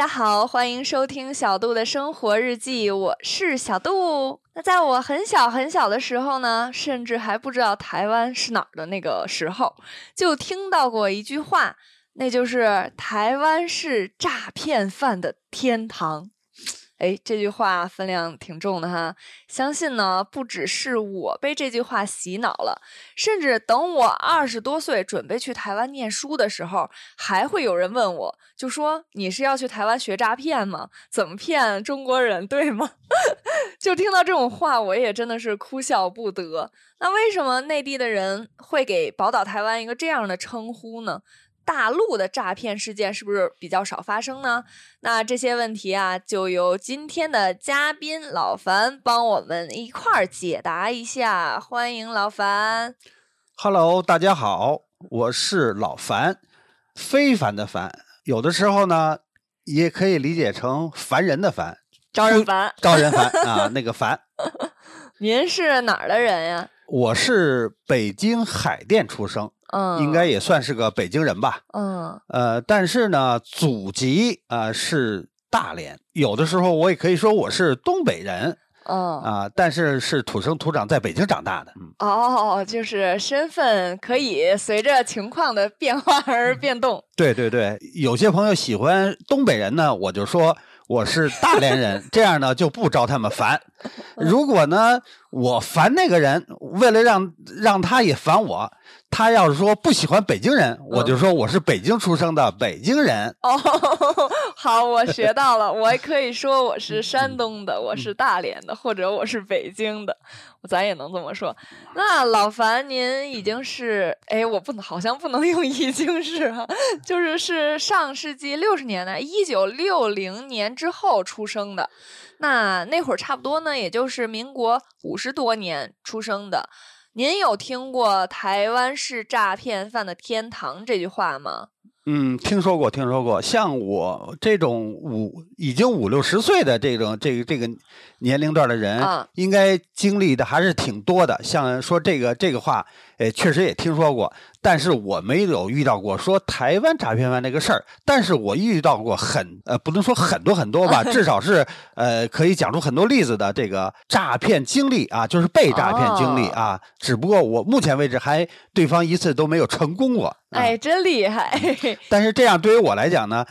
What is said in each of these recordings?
大家好，欢迎收听小杜的生活日记，我是小杜。那在我很小很小的时候呢，甚至还不知道台湾是哪儿的那个时候，就听到过一句话，那就是台湾是诈骗犯的天堂。哎，这句话分量挺重的哈。相信呢，不只是我被这句话洗脑了，甚至等我二十多岁准备去台湾念书的时候，还会有人问我，就说你是要去台湾学诈骗吗？怎么骗中国人，对吗？就听到这种话，我也真的是哭笑不得。那为什么内地的人会给宝岛台湾一个这样的称呼呢？大陆的诈骗事件是不是比较少发生呢？那这些问题啊，就由今天的嘉宾老樊帮我们一块儿解答一下。欢迎老樊。Hello，大家好，我是老樊，非凡的凡，有的时候呢也可以理解成凡人的凡，招人烦。招人烦 啊，那个烦。您是哪儿的人呀？我是北京海淀出生，嗯，应该也算是个北京人吧。嗯呃，但是呢，祖籍啊、呃是大连，有的时候我也可以说我是东北人嗯。啊、但是是土生土长在北京长大的。嗯，哦，就是身份可以随着情况的变化而变动。对对对，有些朋友喜欢东北人呢，我就说我是大连人，这样呢就不招他们烦。如果呢我烦那个人，为了让让他也烦我，他要是说不喜欢北京人，我就说我是北京出生的北京人。哦，好，我学到了。我也可以说我是山东的，我是大连的，或者我是北京的，咱也能这么说。那老樊，您已经是，哎，我不能，好像不能 用已经是哈、就是是上世纪六十年代，一九六零年之后出生的。那那会儿差不多呢，也就是民国五十多年出生的。您有听过“台湾是诈骗犯的天堂”这句话吗？嗯，听说过，听说过。像我这种五已经五六十岁的这种这个这个年龄段的人，啊应该经历的还是挺多的。像说这个这个话，呃，确实也听说过，但是我没有遇到过说台湾诈骗犯这个事儿。但是我遇到过很呃，不能说很多很多吧，至少是呃可以讲出很多例子的这个诈骗经历啊，就是被诈骗经历哦啊。只不过我目前为止还对方一次都没有成功过。啊哎，真厉害！但是这样对于我来讲呢，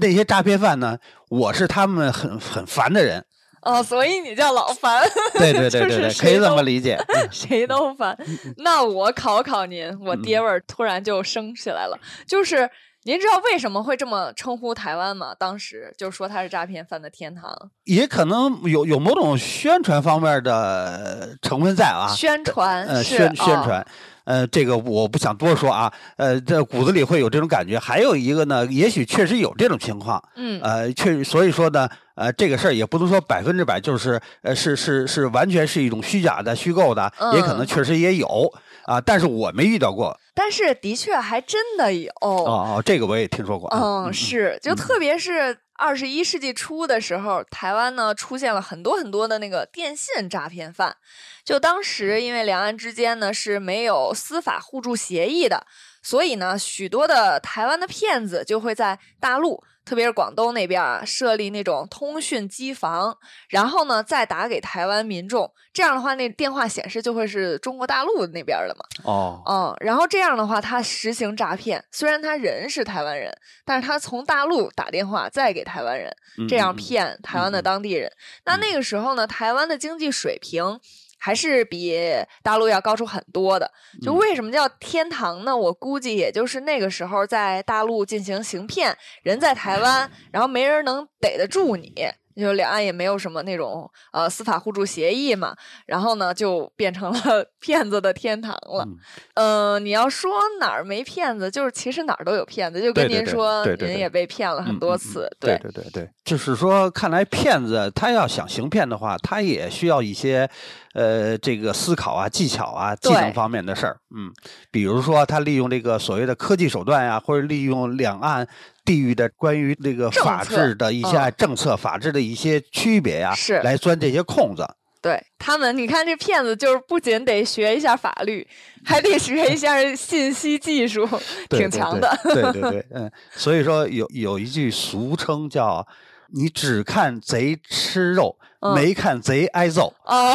那些诈骗犯呢，我是他们很很烦的人。哦，所以你叫老樊，对对对对对，可以这么理解。嗯谁都烦。那我考考您，我爹味儿突然就升起来了，就是您知道为什么会这么称呼台湾吗？当时就说它是诈骗犯的天堂，也可能有有某种宣传方面的成分在啊。宣传呃，是宣宣哦传，呃，这个我不想多说啊，呃，这骨子里会有这种感觉。还有一个呢，也许确实有这种情况，嗯呃，确所以说呢，呃，这个事儿也不能说百分之百就是呃是是是完全是一种虚假的、虚构的，也可能嗯确实也有啊，但是我没遇到过。但是的确还真的有。哦哦，这个我也听说过。嗯，是，就特别是二十一世纪初的时候，台湾呢出现了很多很多的那个电信诈骗犯。就当时因为两岸之间呢是没有司法互助协议的，所以呢许多的台湾的骗子就会在大陆。特别是广东那边啊，设立那种通讯机房，然后呢再打给台湾民众，这样的话，那电话显示就会是中国大陆那边的嘛。哦，嗯，然后这样的话，他实行诈骗，虽然他人是台湾人，但是他从大陆打电话再给台湾人，这样骗台湾的当地人。那那个时候呢，台湾的经济水平还是比大陆要高出很多的。就嗯为什么叫天堂呢？我估计也就是那个时候在大陆进行行骗，人在台湾，然后没人能逮得住你。就两岸也没有什么那种呃司法互助协议嘛，然后呢就变成了 骗子的天堂了。嗯呃，你要说哪儿没骗子，就是其实哪儿都有骗子。就跟您说，对对对您也被骗了很多次，对对对对，就是说，看来骗子他要想行骗的话，他也需要一些呃这个思考啊、技巧啊、技能方面的事儿。嗯，比如说他利用这个所谓的科技手段呀、或者利用两岸地域的关于这个法治的一些嗯政策、法治的一些区别呀、是来钻这些空子。对他们，你看这骗子就是不仅得学一下法律，还得 学一下信息技术，挺强的。对对对，嗯，所以说有有一句俗称叫“你只看贼吃肉，没看贼挨揍”。哦，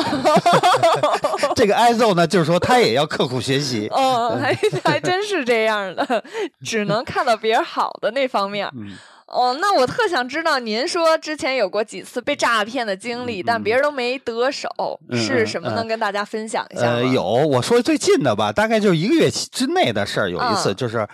这个挨揍呢，就是说他也要刻苦学习。哦，还还真是这样的，只能看到别人好的那方面。嗯。哦，那我特想知道，您说之前有过几次被诈骗的经历，但别人都没得手，是什么？能跟大家分享一下吗？呃，有，我说最近的吧，大概就一个月之内的事儿。有一次就是，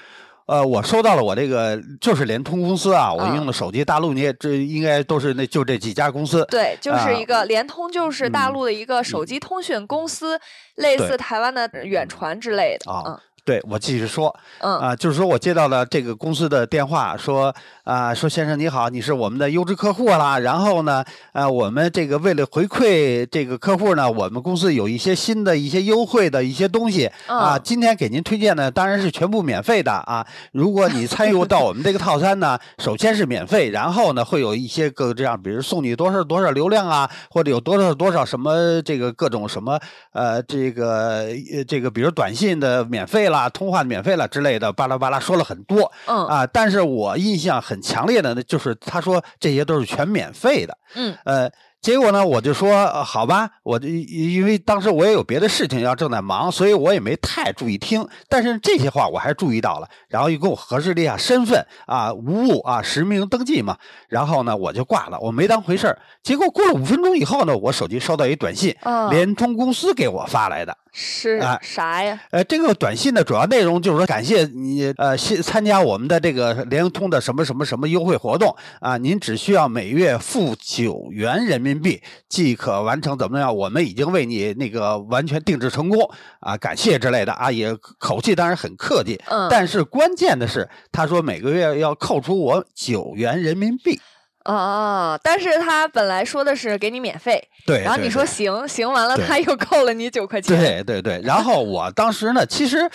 呃，我收到了我这个就是联通公司啊，我用的手机，大陆你也这应该都是那就这几家公司。对，就是一个联通，就是大陆的一个手机通讯公司，类似台湾的远传之类的啊。对，我继续说，嗯啊，就是说我接到了这个公司的电话，说啊，说先生你好，你是我们的优质客户啦。然后呢，呃，我们这个为了回馈这个客户呢，我们公司有一些新的一些优惠的一些东西啊，今天给您推荐的当然是全部免费的啊。如果你参与到我们这个套餐呢，首先是免费，然后呢会有一些个这样，比如送你多少多少流量啊，或者有多少多少什么这个各种什么呃这个这个比如短信的免费了。啊，通话免费了之类的，巴拉巴拉说了很多，嗯啊，但是我印象很强烈的呢，就是他说这些都是全免费的，嗯呃。结果呢，我就说好吧，我就因为当时我也有别的事情要正在忙，所以我也没太注意听。但是这些话我还注意到了，然后又给我核实了一下身份啊，无误啊，实名登记嘛。然后呢，我就挂了，我没当回事儿。结果过了五分钟以后呢，我手机收到一短信，联通公司给我发来的，是啊，啥呀？呃，这个短信的主要内容就是说感谢你呃，参加我们的这个联通的什么什么什么优惠活动啊，您只需要每月付九元人民。币即可完成怎么样？我们已经为你那个完全定制成功啊！感谢之类的啊，也口气当然很客气。嗯，但是关键的是，他说每个月要扣除我九元人民币。哦，但是他本来说的是给你免费，对，然后你说行行完了，他又扣了你九块钱。对对对，然后我当时呢，其实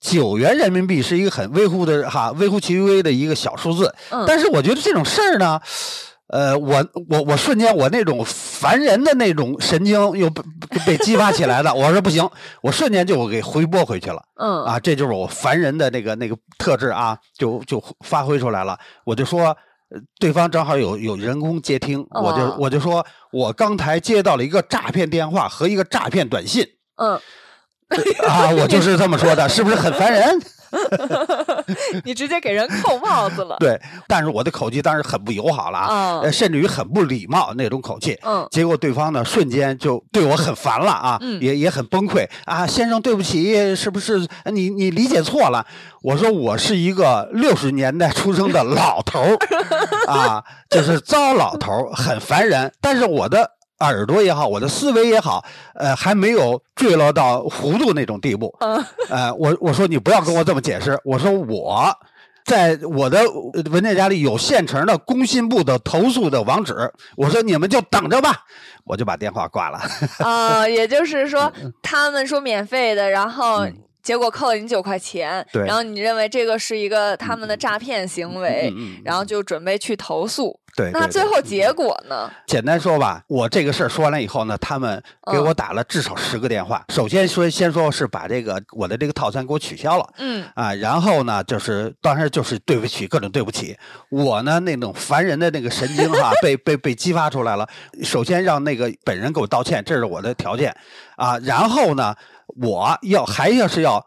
九元人民币是一个很微乎的哈，微乎其微的一个小数字。嗯，但是我觉得这种事儿呢。呃，我我我瞬间我那种烦人的那种神经又被被激发起来了。我说不行，我瞬间就给回拨回去了。嗯啊，这就是我烦人的那个那个特质啊，就就发挥出来了。我就说，对方正好有有人工接听，我就我就说我刚才接到了一个诈骗电话和一个诈骗短信。嗯啊，我就是这么说的，是不是很烦人？你直接给人扣帽子了。对，但是我的口气当时很不友好了啊，甚至于很不礼貌那种口气。嗯，结果对方呢，瞬间就对我很烦了啊，也也很崩溃啊，先生对不起，是不是你你理解错了？我说我是一个六十年代出生的老头儿 啊，就是糟老头儿，很烦人，但是我的。耳朵也好，我的思维也好，呃，还没有坠落到糊涂那种地步。呃，我我说你不要跟我这么解释。我说我在我的文件夹里有现成的工信部的投诉的网址。我说你们就等着吧，我就把电话挂了。啊，也就是说，他们说免费的，然后。结果扣了你九块钱，然后你认为这个是一个他们的诈骗行为，然后就准备去投诉。对，那最后结果呢？简单说吧，我这个事儿说完了以后呢，他们给我打了至少十个电话。首先说，先说是把这个我的这个套餐给我取消了。嗯啊，然后呢，就是当时就是对不起，各种对不起。我呢那种烦人的那个神经哈，被被被激发出来了。首先让那个本人给我道歉，这是我的条件啊。然后呢。我要还要是要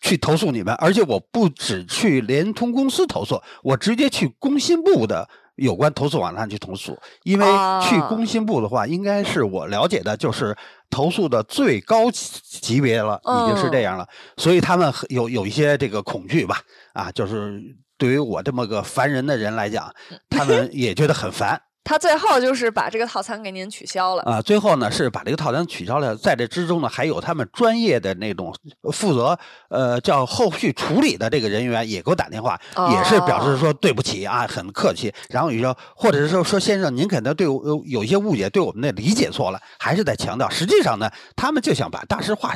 去投诉你们，而且我不只去联通公司投诉，我直接去工信部的有关投诉网站去投诉。因为去工信部的话，应该是我了解的，就是投诉的最高级别了，已经是这样了。所以他们有有一些这个恐惧吧，啊，就是对于我这么个烦人的人来讲，他们也觉得很烦。他最后就是把这个套餐给您取消了啊！最后呢是把这个套餐取消了，在这之中呢还有他们专业的那种负责呃叫后续处理的这个人员也给我打电话，也是表示说对不起啊，很客气。然后你说或者是说说先生您可能对我有一些误解，对我们的理解错了，还是在强调。实际上呢，他们就想把大事化，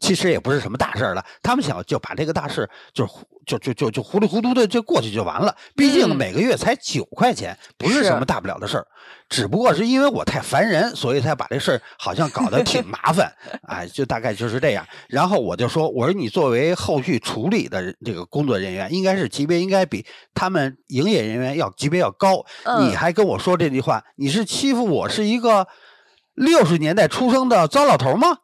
其实也不是什么大事了，他们想就把这个大事就就就就就糊里糊涂的就过去就完了。毕竟嗯每个月才九块钱，不是是什么大不了的事儿。只不过是因为我太烦人，所以才把这事儿好像搞得 挺麻烦，哎，就大概就是这样。然后我就说，我说你作为后续处理的这个工作人员，应该是级别应该比他们营业人员要级别要高。你嗯还跟我说这句话，你是欺负我是一个六十年代出生的糟老头吗？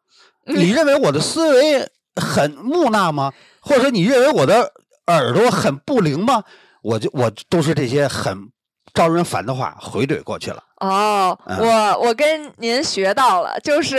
你认为我的思维很木讷吗？或者说你认为我的耳朵很不灵吗？我就我都是这些很招人烦的话回怼过去了。哦，嗯我我跟您学到了，就是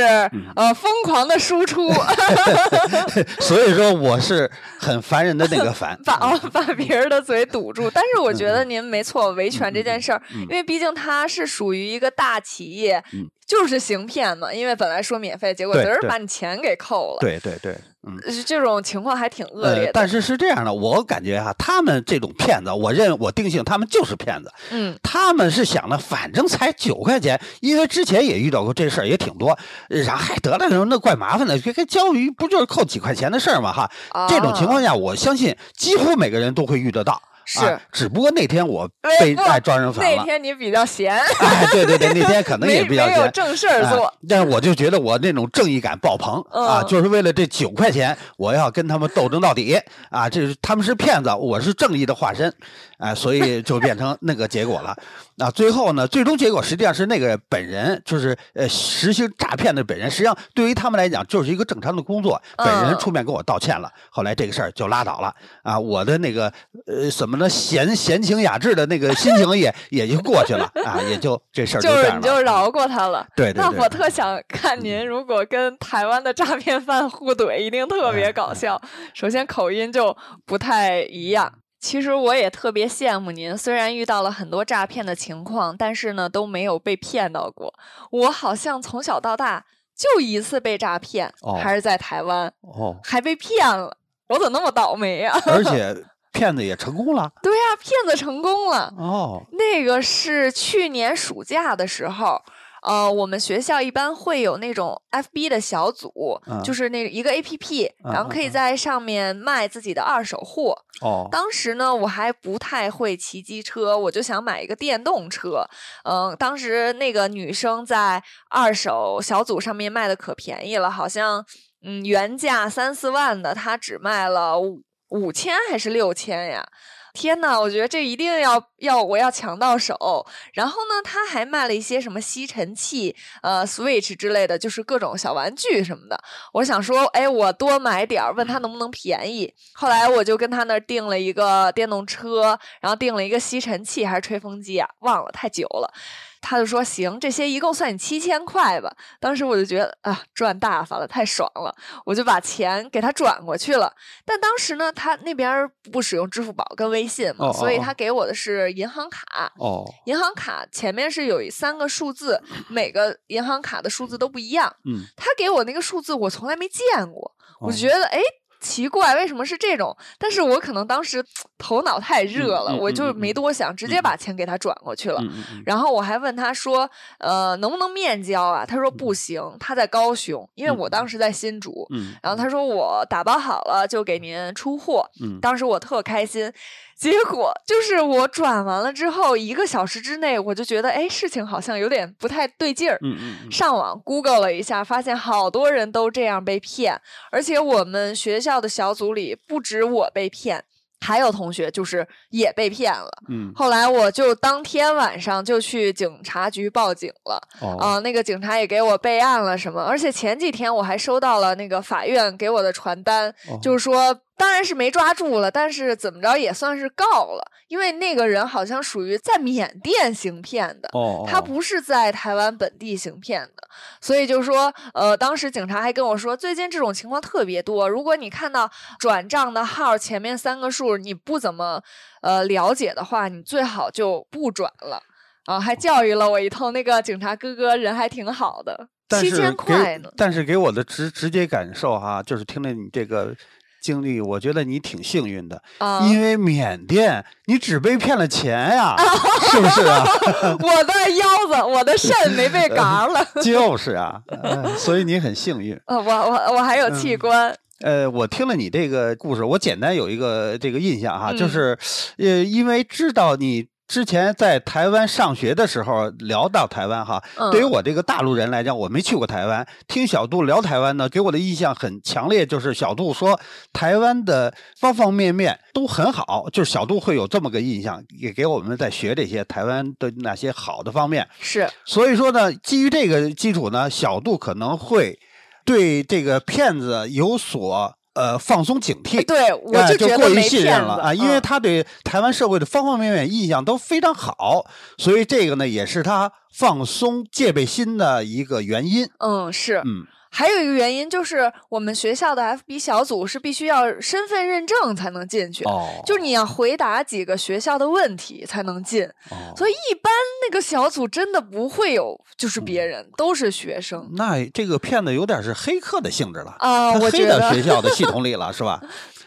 呃疯狂的输出，所以说我是很烦人的那个烦。把哦把别人的嘴堵住。但是我觉嗯得您没错，维权这件事儿，因为毕竟它是属于一个大企业嗯，就是行骗嘛。因为本来说免费，结果对对嘚儿把你钱给扣了，对对对，嗯。呃这种情况还挺恶劣呃，但是是这样的，我感觉哈、他们这种骗子，我认我定性他们就是骗子。嗯他们是想的，反正才九块钱，因为之前也遇到过这事儿，也挺多。然后还得了，那怪麻烦的，这个交鱼不就是扣几块钱的事儿吗？哈，这种情况下，我相信几乎每个人都会遇得到。是啊，只不过那天我被爱招人烦那。天你比较闲，哎，对对对，那天可能也比较闲。没有正事儿啊做。但是我就觉得我那种正义感爆棚啊，嗯就是为了这九块钱，我要跟他们斗争到底啊！这是他们是骗子，我是正义的化身，啊，所以就变成那个结果了。啊，最后呢，最终结果实际上是那个本人，就是呃实行诈骗的本人，实际上对于他们来讲就是一个正常的工作，本人嗯出面跟我道歉了，后来这个事儿就拉倒了啊，我的那个呃什么呢闲闲情雅致的那个心情也也就过去了啊，也就这事儿就是。你就饶过他了。对对对那我特想看您如果跟台湾的诈骗犯互怼，一定特哎别搞笑。首先口音就不太一样。其实我也特别羡慕您，虽然遇到了很多诈骗的情况，但是呢都没有被骗到过。我好像从小到大就一次被诈骗，哦还是在台湾，哦，还被骗了。我怎么那么倒霉呀、而且 骗子也成功了对呀、骗子成功了。哦那个是去年暑假的时候，呃，我们学校一般会有那种 FB 的小组，嗯就是那一个 APP，嗯然后可以在上面卖自己的二手货。哦当时呢，我还不太会骑机车，我就想买一个电动车。嗯、当时那个女生在二手小组上面卖的可便宜了，好像嗯原价三四万的，她只卖了五五千还是六千呀？天呐，我觉得这一定要要我要抢到手。然后呢，他还卖了一些什么吸尘器、呃 Switch 之类的，就是各种小玩具什么的。我想说，哎，我多买点儿，问他能不能便宜。后来我就跟他那儿订了一个电动车，然后订了一个吸尘器还是吹风机啊，忘了太久了。他就说行，这些一共算你七千块吧。当时我就觉得啊，赚大发了，太爽了，我就把钱给他转过去了。但当时呢，他那边不使用支付宝跟微信嘛，哦所以他给我的是银行卡。哦银行卡前面是有三个数字，每个银行卡的数字都不一样。嗯，他给我那个数字我从来没见过，我觉得哎。奇怪，为什么是这种？但是我可能当时头脑太热了，我就没多想，直接嗯把钱给他转过去了。然后我还问他说：“呃，能不能面交啊？”他说不行，他在高雄，因为我当时在新竹。嗯然后他说我打包好了就给您出货，嗯当时我特开心。结果就是我转完了之后，一个小时之内我就觉得，哎，事情好像有点不太对劲儿。嗯嗯嗯上网 Google 了一下，发现好多人都这样被骗，而且我们学校的小组里不止我被骗，还有同学就是也被骗了。嗯后来我就当天晚上就去警察局报警了，哦啊、那个警察也给我备案了什么，而且前几天我还收到了那个法院给我的传单，哦就是说，当然是没抓住了，但是怎么着也算是告了，因为那个人好像属于在缅甸行骗的，哦他不是在台湾本地行骗的，所以就说，呃，当时警察还跟我说，最近这种情况特别多，如果你看到转账的号前面三个数你不怎么呃了解的话，你最好就不转了。啊，还教育了我一通，那个警察哥哥人还挺好的，七千但是给块呢。但是给我的直直接感受哈，就是听了你这个经历，我觉得你挺幸运的，啊，因为缅甸你只被骗了钱呀，是不是啊？我的腰子，我的肾没被嘎了。就是啊，嗯所以你很幸运。呃，我我我还有器官，呃，我听了你这个故事，我简单有一个这个印象哈，就嗯是，呃，因为知道你之前在台湾上学的时候聊到台湾哈，对于嗯我这个大陆人来讲，我没去过台湾，听小杜聊台湾呢，给我的印象很强烈，就是小杜说台湾的方方面面都很好，就是小杜会有这么个印象，也给我们在学这些台湾的那些好的方面。是，所以说呢，基于这个基础呢，小杜可能会对这个骗子有所呃放松警惕。对我哎就觉过于信任了啊，因为嗯他对台湾社会的方方面面印象都非常好，所以这个呢也是他放松戒备心的一个原因。嗯是，嗯，还有一个原因就是我们学校的 FB 小组是必须要身份认证才能进去，哦，就是你要回答几个学校的问题才能进，哦所以一般那个小组真的不会有就是别嗯人，都是学生。那这个骗子有点是黑客的性质了。啊、他黑到学校的系统里了，是吧？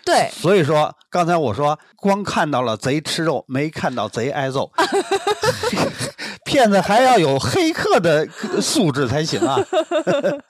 对，所以说，刚才我说光看到了贼吃肉，没看到贼挨揍。骗子还要有黑客的素质才行啊！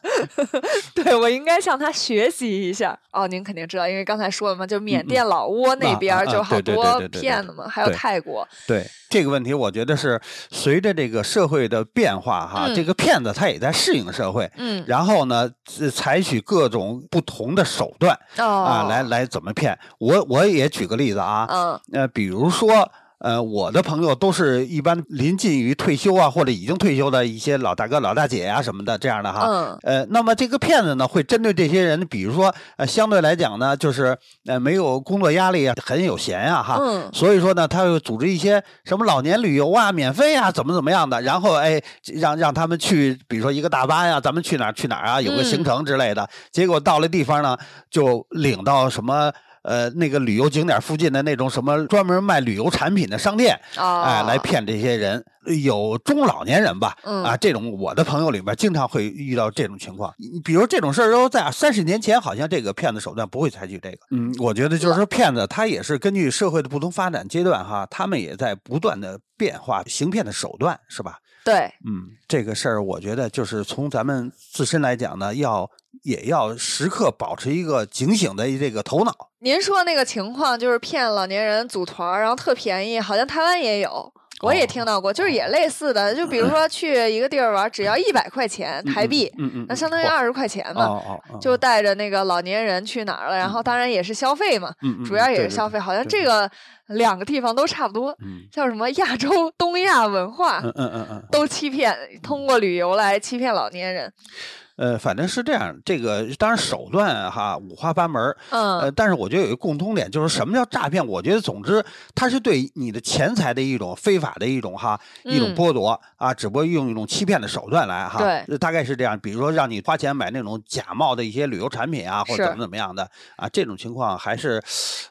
对我应该向他学习一下。哦，您肯定知道，因为刚才说了嘛，就缅甸、老挝那啊边就好多骗子嘛，还有泰国。对这个问题，我觉得是随着这个社会的变化哈，嗯这个骗子他也在适应社会，嗯，然后呢，呃采取各种不同的手段哦，啊，来来怎么骗。我我也举个例子啊，嗯呃，比如说，呃，我的朋友都是一般临近于退休啊，或者已经退休的一些老大哥、老大姐呀、什么的这样的哈。嗯呃，那么这个骗子呢，会针对这些人，比如说，呃，相对来讲呢，就是呃没有工作压力啊，很有闲呀、哈。嗯所以说呢，他会组织一些什么老年旅游啊，免费啊，怎么怎么样的，然后哎，让让他们去，比如说一个大巴呀，咱们去哪儿去哪儿啊，有个行嗯程之类的。结果到了地方呢，就领到什么。呃，那个旅游景点附近的那种什么专门卖旅游产品的商店，哦，哎，来骗这些人，有中老年人吧，嗯啊，这种我的朋友里边经常会遇到这种情况。比如这种事儿，都在三十年前，好像这个骗子手段不会采取这个。嗯，我觉得就是说，骗子他也是根据社会的不同发展阶段哈，他们也在不断的变化行骗的手段，是吧？对，嗯，这个事儿我觉得就是从咱们自身来讲呢，要也要时刻保持一个警醒的这个头脑。您说那个情况就是骗老年人组团，然后特便宜，好像台湾也有。我也哦。听到过，就是也类似的，就比如说去一个地儿玩，只要一百块钱台币，那相当于二十块钱嘛，就带着那个老年人去哪儿了，然后当然也是消费嘛，主要也是消费，好像这个两个地方都差不多，嗯叫什么亚洲东亚文化嗯嗯嗯嗯。都欺骗，通过旅游来欺骗老年人，呃，反正是这样，这个当然手段哈五花八门儿，呃，嗯但是我觉得有一个共通点，就是什么叫诈骗？我觉得总之它是对你的钱财的一种非法的一种哈一种嗯剥夺啊，只不过用一种欺骗的手段来哈，对呃大概是这样。比如说让你花钱买那种假冒的一些旅游产品啊，或者怎么怎么样的啊，这种情况还是，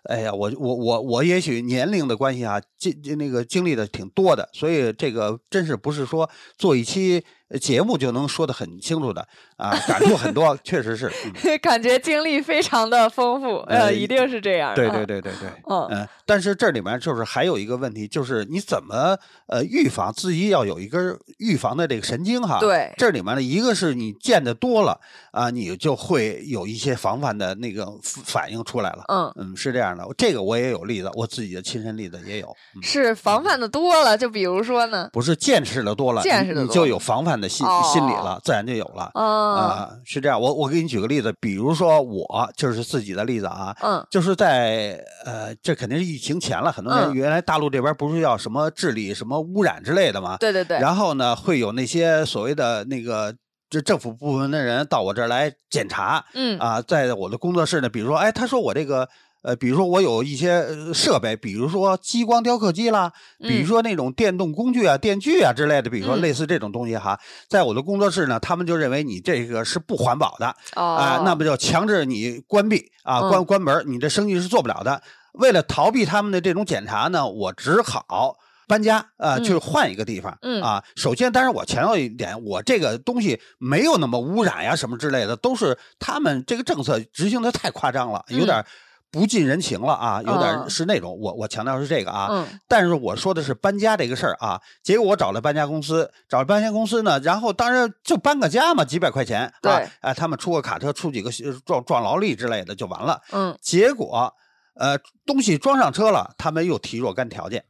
哎呀，我我我我也许年龄的关系啊，经那个经历的挺多的，所以这个真是不是说做一期。呃节目就能说得很清楚的啊，感触很多，确实是。嗯 感觉经历非常的丰富，呃，呃一定是这样的，对对对对对，嗯嗯，但是这里面就是还有一个问题，就是你怎么呃预防自己要有一根预防的这个神经哈。，对，这里面呢，一个是你见的多了啊，你就会有一些防范的那个反应出来了。嗯，嗯，是这样的，这个我也有例子，我自己的亲身例子也有。嗯是防范的多了，就比如说呢，不是见识的多了，见识的多你你就有防范的心、心理了，自然就有了。嗯啊、是这样，我我给你举个例子，比如说我就是自己的例子啊，嗯就是在呃，这肯定是疫情前了，很多人嗯原来大陆这边不是要什么治理什么污染之类的吗？对对对，然后呢，会有那些所谓的那个这政府部门的人到我这儿来检查嗯啊，在我的工作室呢，比如说，哎，他说我这个。呃，比如说我有一些呃设备，比如说激光雕刻机啦，比如嗯。说那种电动工具啊、电锯啊之类的，比如说嗯。类似这种东西哈，在我的工作室呢，他们就认为你这个是不环保的，哦，啊、那么就强制你关闭啊，关嗯。关门，你这生意是做不了的。为了逃避他们的这种检查呢，我只好搬家啊、去嗯。换一个地方。嗯。啊，首先，当然我强调一点，我这个东西没有那么污染呀什么之类的，都是他们这个政策执行的太夸张了，有嗯。点儿不近人情了啊，有点嗯是那种。我我强调是这个啊，嗯但是我说的是搬家这个事儿啊。结果我找了搬家公司，找了搬家公司呢，然后当然就搬个家嘛，几百块钱啊对，啊，他们出个卡车，出几个呃撞撞劳力之类的就完了。嗯结果，呃，东西装上车了，他们又提若干条件，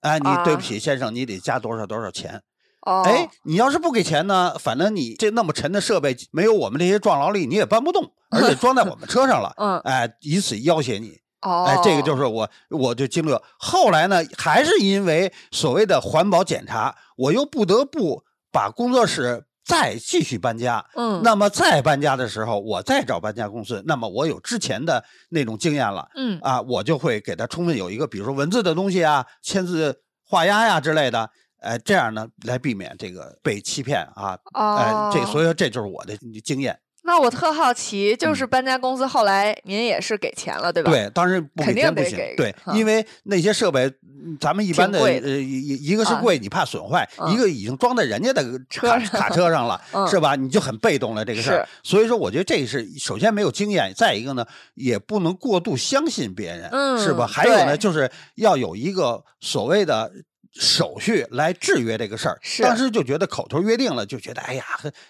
哎，你对不啊起，先生，你得加多少多少钱。哦，哎，你要是不给钱呢，反正你这那么沉的设备，没有我们这些壮劳力，你也搬不动，而且装在我们车上了，嗯哎，以此要挟你。哦，哎，这个就是我，我就经历了。后来呢，还是因为所谓的环保检查，我又不得不把工作室再继续搬家。嗯那么再搬家的时候，我再找搬家公司，那么我有之前的那种经验了嗯啊，我就会给他充分有一个，比如说文字的东西啊、签字画押呀之类的，哎，这样呢来避免这个被欺骗啊。哦，哎，这所以说这就是我的经验。那我特好奇，就是搬家公司后来您也是给钱了，对吧？，嗯对，当然不肯定给钱不行。对，嗯因为那些设备，嗯咱们一般的呃一一个是啊贵，你怕损坏；嗯一个已经装在人家的卡车卡车上了，嗯是吧？你就很被动了这个事儿。所以说，我觉得这是首先没有经验，再一个呢，也不能过度相信别人，是吧？嗯还有呢，就是要有一个所谓的。手续来制约这个事儿，是。当时就觉得口头约定了，就觉得哎呀，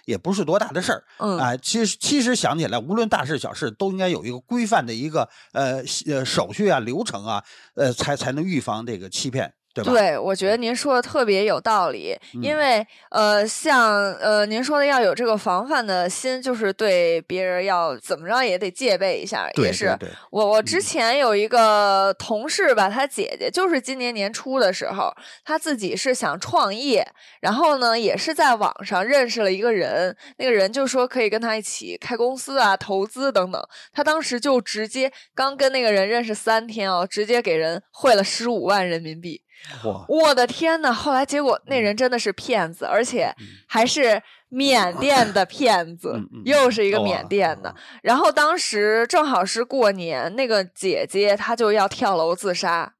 也不是多大的事儿，嗯。啊、其实其实想起来，无论大事小事，都应该有一个规范的一个呃呃手续啊、流程啊，呃，才才能预防这个欺骗，对吧？对，我觉得您说的特别有道理，因嗯为呃，像呃您说的要有这个防范的心，就是对别人要怎么着也得戒备一下，对也是。我我之嗯前有一个同事吧，他姐姐就是今年年初的时候，他自己是想创业，然后呢也是在网上认识了一个人，那个人就说可以跟他一起开公司啊、投资等等。他当时就直接刚跟那个人认识三天哦，直接给人汇了十五万人民币。嚯，我的天呐！后来结果那人真的是骗子，而且还是缅甸的骗子，又是一个缅甸的啊。然后当时正好是过年，那个姐姐她就要跳楼自杀。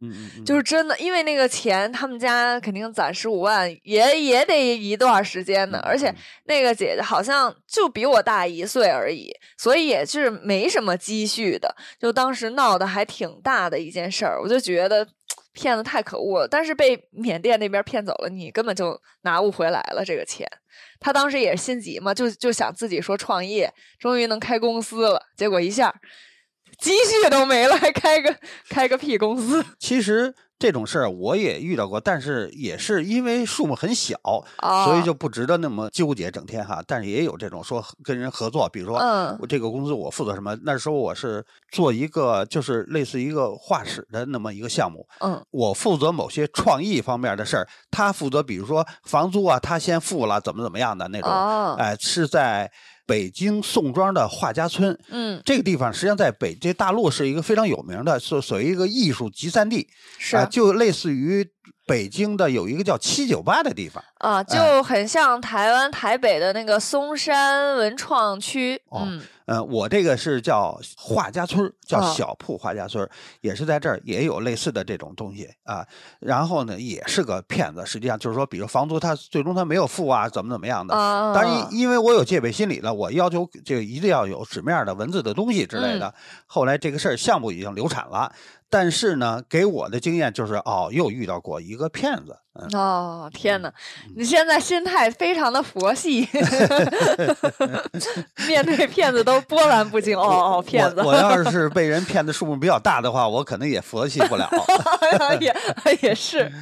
就是真的，因为那个钱，他们家肯定攒十五万，也也得一段时间呢。嗯而且嗯那个姐姐好像就比我大一岁而已，所以也是没什么积蓄的。就当时闹得还挺大的一件事儿，我就觉得骗子太可恶了。但是被缅甸那边骗走了，你根本就拿不回来了这个钱。他当时也心急嘛，就就想自己说创业，终于能开公司了，结果一下积蓄都没了，还开个开个屁公司其实这种事儿我也遇到过，但是也是因为数目很小，啊！所以就不值得那么纠结，整天哈。但是也有这种说跟人合作，比如说嗯我这个公司我负责什么，那时候我是做一个就是类似一个画室的那么一个项目，嗯我负责某些创意方面的事儿，他负责比如说房租啊，他先付了，怎么怎么样的那种，哦哎、是在北京宋庄的画家村。嗯这个地方实际上在北这大陆是一个非常有名的，所所谓一个艺术集散地，是啊、就类似于北京的有一个叫七九八的地方。啊，哎就很像台湾台北的那个松山文创区。哦嗯呃，我这个是叫画家村儿，叫哦小铺画家村儿，也是在这儿也有类似的这种东西啊。然后呢，也是个骗子，实际上就是说，比如房租他最终他没有付啊，怎么怎么样的。啊，当然，因因为我有戒备心理了，我要求这个一定要有纸面的文字的东西之类嗯的。后来这个事儿项目已经流产了，但是呢，给我的经验就是，哦，又遇到过一个骗子。嗯，哦，天呐，你现在心态非常的佛系，面对骗子都波澜不惊。哦哦，骗子我我要是被人骗的数目比较大的话，我可能也佛系不了。也也是，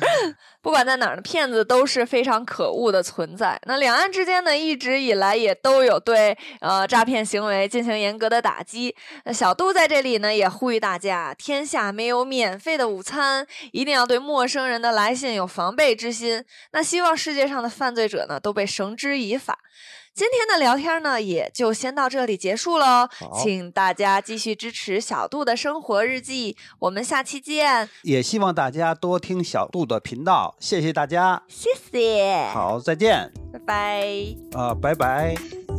不管在哪儿呢，骗子都是非常可恶的存在。那两岸之间呢，一直以来也都有对呃诈骗行为进行严格的打击。那小杜在这里呢，也呼吁大家：天下没有免费的午餐，一定要对陌生人的来信有防备之心。那希望世界上的犯罪者呢，都被绳之以法。今天的聊天呢，也就先到这里结束喽。请大家继续支持小杜的生活日记，我们下期见，也希望大家多听小杜的频道，谢谢大家。谢谢，好，再见，拜拜。啊、拜拜。